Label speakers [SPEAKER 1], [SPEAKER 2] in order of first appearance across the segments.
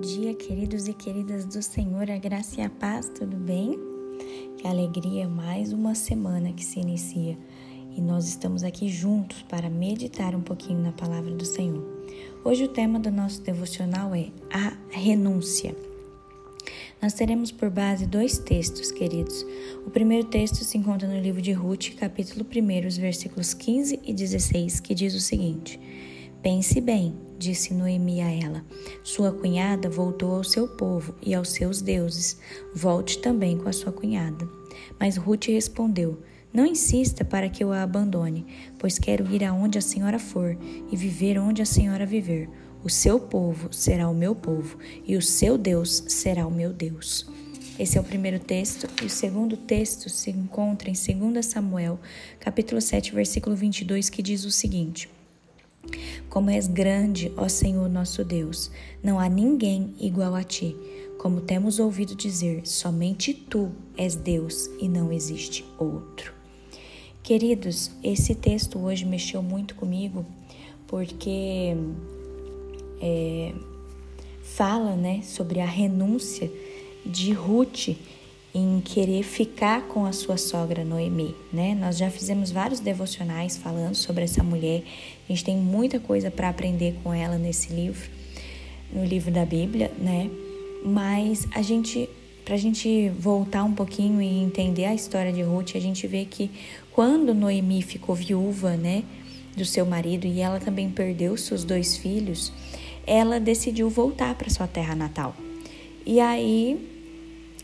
[SPEAKER 1] dia, queridos e queridas do Senhor, a graça e a paz, tudo bem? Que alegria, mais uma semana que se inicia e nós estamos aqui juntos para meditar um pouquinho na palavra do Senhor. Hoje o tema do nosso devocional é a renúncia. Nós teremos por base dois textos, queridos. O primeiro texto se encontra no livro de Ruth, capítulo 1, os versículos 15 e 16, que diz o seguinte: Pense bem, disse Noemi a ela. Sua cunhada voltou ao seu povo e aos seus deuses. Volte também com a sua cunhada. Mas Ruth respondeu: Não insista para que eu a abandone, pois quero ir aonde a senhora for e viver onde a senhora viver. O seu povo será o meu povo e o seu Deus será o meu Deus. Esse é o primeiro texto e o segundo texto se encontra em 2 Samuel, capítulo 7, versículo 22, que diz o seguinte: como és grande, ó Senhor nosso Deus, não há ninguém igual a ti. Como temos ouvido dizer, somente tu és Deus e não existe outro. Queridos, esse texto hoje mexeu muito comigo porque é, fala né, sobre a renúncia de Ruth em querer ficar com a sua sogra Noemi, né? Nós já fizemos vários devocionais falando sobre essa mulher. A gente tem muita coisa para aprender com ela nesse livro, no livro da Bíblia, né? Mas a gente para a gente voltar um pouquinho e entender a história de Ruth, a gente vê que quando Noemi ficou viúva, né, do seu marido e ela também perdeu seus dois filhos, ela decidiu voltar para sua terra natal. E aí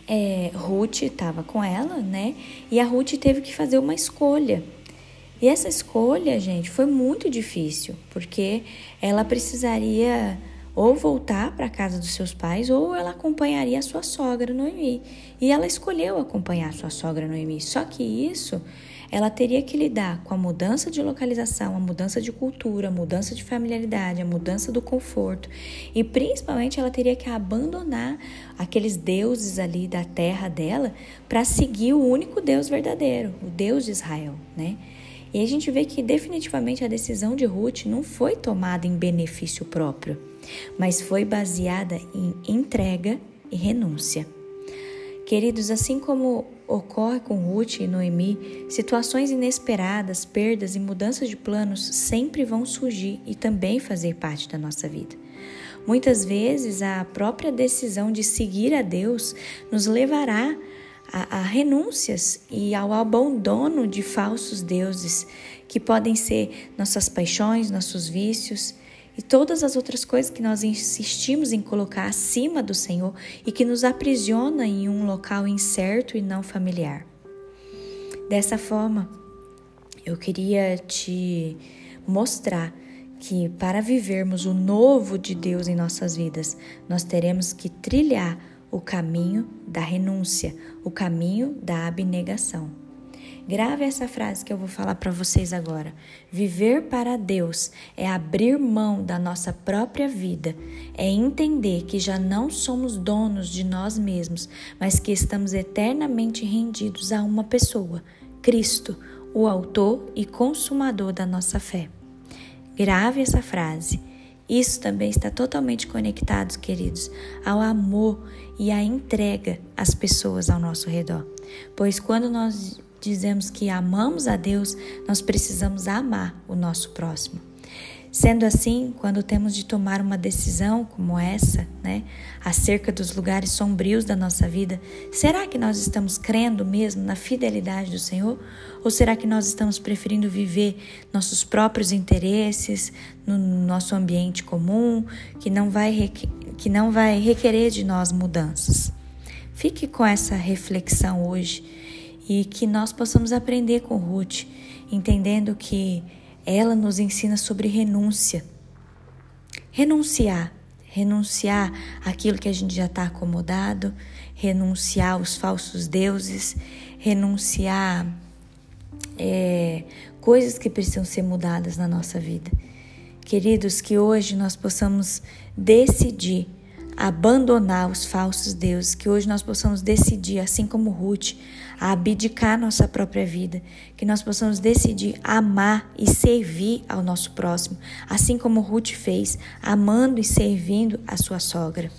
[SPEAKER 1] é, Ruth estava com ela, né? E a Ruth teve que fazer uma escolha. E essa escolha, gente, foi muito difícil, porque ela precisaria ou voltar para a casa dos seus pais ou ela acompanharia a sua sogra Noemi. E ela escolheu acompanhar a sua sogra Noemi. Só que isso ela teria que lidar com a mudança de localização, a mudança de cultura, a mudança de familiaridade, a mudança do conforto e principalmente ela teria que abandonar aqueles deuses ali da terra dela para seguir o único Deus verdadeiro, o Deus de Israel, né? E a gente vê que definitivamente a decisão de Ruth não foi tomada em benefício próprio, mas foi baseada em entrega e renúncia. Queridos, assim como ocorre com Ruth e Noemi, situações inesperadas, perdas e mudanças de planos sempre vão surgir e também fazer parte da nossa vida. Muitas vezes a própria decisão de seguir a Deus nos levará a, a, renúncias e ao abandono de falsos deuses, que podem ser nossas paixões, nossos vícios e todas as outras coisas que nós insistimos em colocar acima do Senhor e que nos aprisiona em um local incerto e não familiar. Dessa forma, eu queria te mostrar que para vivermos o novo de Deus em nossas vidas, nós teremos que trilhar o caminho da renúncia, o caminho da abnegação. Grave essa frase que eu vou falar para vocês agora. Viver para Deus é abrir mão da nossa própria vida, é entender que já não somos donos de nós mesmos, mas que estamos eternamente rendidos a uma pessoa, Cristo, o autor e consumador da nossa fé. Grave essa frase. Isso também está totalmente conectado, queridos, ao amor e à entrega às pessoas ao nosso redor. Pois quando nós dizemos que amamos a Deus, nós precisamos amar o nosso próximo. Sendo assim, quando temos de tomar uma decisão como essa, né, acerca dos lugares sombrios da nossa vida, será que nós estamos crendo mesmo na fidelidade do Senhor? Ou será que nós estamos preferindo viver nossos próprios interesses no nosso ambiente comum, que não vai, que não vai requerer de nós mudanças? Fique com essa reflexão hoje e que nós possamos aprender com Ruth, entendendo que ela nos ensina sobre renúncia. Renunciar, renunciar aquilo que a gente já está acomodado, renunciar aos falsos deuses, renunciar é, coisas que precisam ser mudadas na nossa vida. Queridos, que hoje nós possamos decidir abandonar os falsos deuses, que hoje nós possamos decidir, assim como Ruth, a abdicar nossa própria vida, que nós possamos decidir amar e servir ao nosso próximo, assim como Ruth fez, amando e servindo a sua sogra.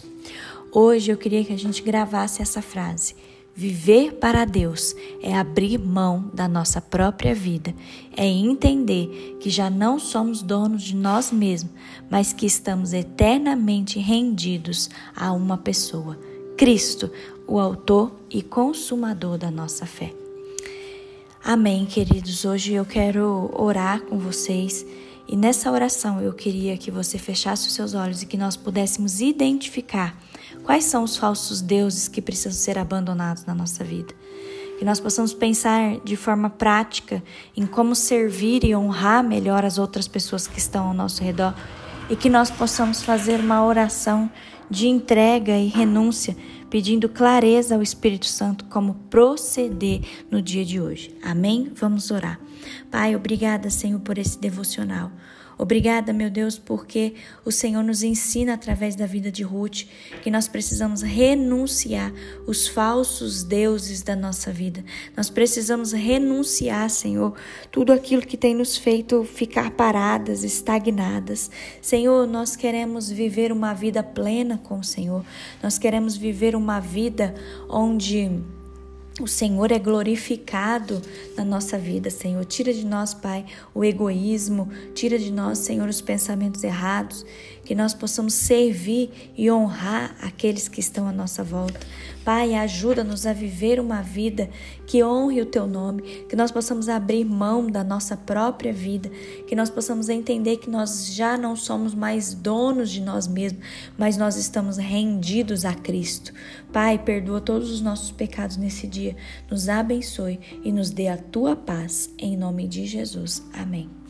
[SPEAKER 1] Hoje eu queria que a gente gravasse essa frase. Viver para Deus é abrir mão da nossa própria vida, é entender que já não somos donos de nós mesmos, mas que estamos eternamente rendidos a uma pessoa, Cristo, o Autor e Consumador da nossa fé. Amém, queridos. Hoje eu quero orar com vocês e nessa oração eu queria que você fechasse os seus olhos e que nós pudéssemos identificar Quais são os falsos deuses que precisam ser abandonados na nossa vida? Que nós possamos pensar de forma prática em como servir e honrar melhor as outras pessoas que estão ao nosso redor e que nós possamos fazer uma oração de entrega e renúncia, pedindo clareza ao Espírito Santo como proceder no dia de hoje. Amém? Vamos orar. Pai, obrigada, Senhor, por esse devocional. Obrigada, meu Deus, porque o Senhor nos ensina através da vida de Ruth que nós precisamos renunciar os falsos deuses da nossa vida. Nós precisamos renunciar, Senhor, tudo aquilo que tem nos feito ficar paradas, estagnadas. Senhor, nós queremos viver uma vida plena com o Senhor. Nós queremos viver uma vida onde o Senhor é glorificado na nossa vida, Senhor. Tira de nós, Pai, o egoísmo, tira de nós, Senhor, os pensamentos errados, que nós possamos servir e honrar aqueles que estão à nossa volta. Pai, ajuda-nos a viver uma vida que honre o teu nome, que nós possamos abrir mão da nossa própria vida, que nós possamos entender que nós já não somos mais donos de nós mesmos, mas nós estamos rendidos a Cristo. Pai, perdoa todos os nossos pecados nesse dia, nos abençoe e nos dê a tua paz, em nome de Jesus. Amém.